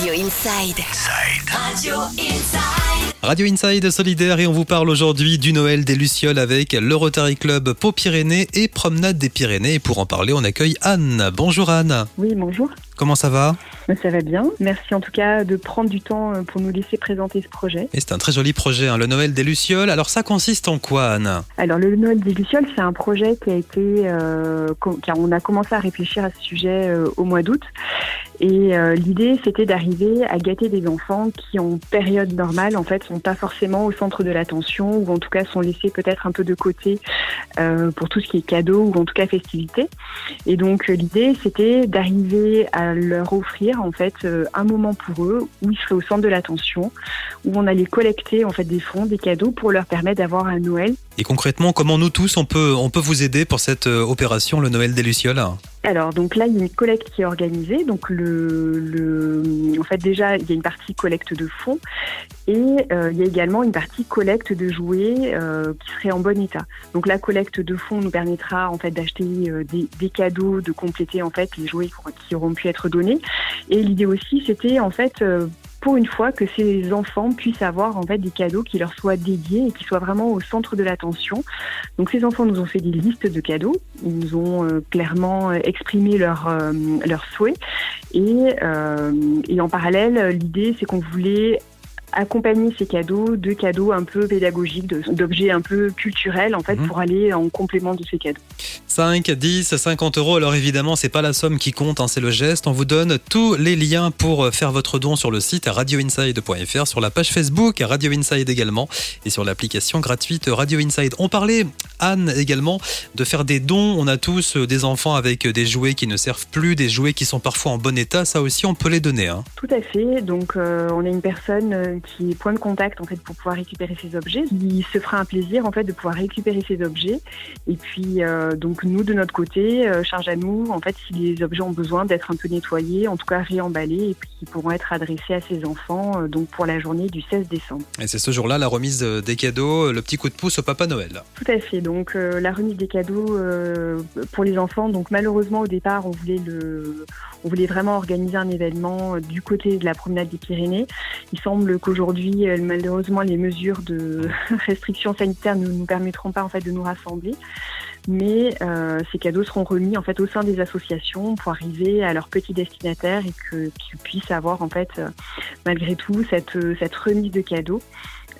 Radio Inside. Radio Inside. Radio Inside solidaire et on vous parle aujourd'hui du Noël des Lucioles avec le Rotary Club Pau Pyrénées et Promenade des Pyrénées. Et pour en parler, on accueille Anne. Bonjour Anne. Oui, bonjour. Comment ça va? Ça va bien. Merci en tout cas de prendre du temps euh, pour nous laisser présenter ce projet. Et c'est un très joli projet, hein, le Noël des Lucioles. Alors ça consiste en quoi Anne Alors le Noël des Lucioles, c'est un projet qui a été, euh, car on a commencé à réfléchir à ce sujet euh, au mois d'août. Et euh, l'idée, c'était d'arriver à gâter des enfants qui, en période normale, en fait, sont pas forcément au centre de l'attention ou en tout cas sont laissés peut-être un peu de côté pour tout ce qui est cadeau ou en tout cas festivité. Et donc l'idée, c'était d'arriver à leur offrir en fait euh, un moment pour eux où ils seraient au centre de l'attention, où on allait collecter en fait des fonds, des cadeaux pour leur permettre d'avoir un Noël. Et concrètement, comment nous tous, on peut, on peut vous aider pour cette euh, opération, le Noël des Lucioles? Alors donc là, il y a une collecte qui est organisée. Donc le, le en fait déjà, il y a une partie collecte de fonds et euh, il y a également une partie collecte de jouets euh, qui serait en bon état. Donc la collecte de fonds nous permettra en fait d'acheter des, des cadeaux, de compléter en fait les jouets qui- auront pu être donnés. Et l'idée aussi, c'était en fait pour une fois que ces enfants puissent avoir en fait des cadeaux qui leur soient dédiés et qui soient vraiment au centre de l'attention. Donc ces enfants nous ont fait des listes de cadeaux, ils nous ont euh, clairement euh, exprimé leurs euh, leurs souhaits et, euh, et en parallèle l'idée c'est qu'on voulait accompagner ces cadeaux de cadeaux un peu pédagogiques, d'objets un peu culturels en fait Mhm. pour aller en complément de ces cadeaux. 5, 10, 50 euros. Alors évidemment, c'est pas la somme qui compte, hein, c'est le geste. On vous donne tous les liens pour euh, faire votre don sur le site radioinside.fr, sur la page Facebook Radio Inside également et sur l'application gratuite Radio Inside. On parlait, Anne également, de faire des dons. On a tous euh, des enfants avec euh, des jouets qui ne servent plus, des jouets qui sont parfois en bon état. Ça aussi, on peut les donner. hein. Tout à fait. Donc, euh, on a une personne qui est point de contact en fait pour pouvoir récupérer ces objets. Il se fera un plaisir en fait de pouvoir récupérer ces objets. Et puis, euh, donc nous de notre côté, euh, charge à nous en fait si les objets ont besoin d'être un peu nettoyés, en tout cas réemballés, et puis qui pourront être adressés à ces enfants. donc pour la journée du 16 décembre. Et c'est ce jour-là la remise des cadeaux, le petit coup de pouce au Papa Noël. Tout à fait. Donc euh, la remise des cadeaux euh, pour les enfants. Donc malheureusement au départ on voulait le, on voulait vraiment organiser un événement euh, du côté de la promenade des Pyrénées. Il semble qu'aujourd'hui malheureusement les mesures de restrictions sanitaires ne nous permettront pas en fait de nous rassembler. Mais euh, ces cadeaux seront remis en fait au sein des associations pour arriver à leurs petits destinataires et que qu'ils puissent avoir en fait euh, malgré tout cette cette remise de cadeaux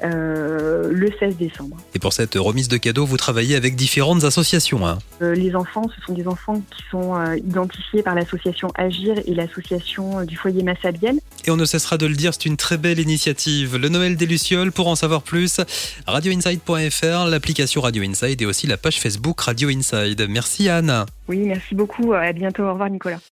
euh, le 16 décembre. Et pour cette remise de cadeaux, vous travaillez avec différentes associations. hein. Euh, les enfants, ce sont des enfants qui sont euh, identifiés par l'association Agir et l'association euh, du foyer Massabielle. Et on ne cessera de le dire, c'est une très belle initiative. Le Noël des Lucioles, pour en savoir plus, radioinside.fr, l'application Radio Inside et aussi la page Facebook Radio Inside. Merci Anne. Oui, merci beaucoup. À bientôt. Au revoir, Nicolas.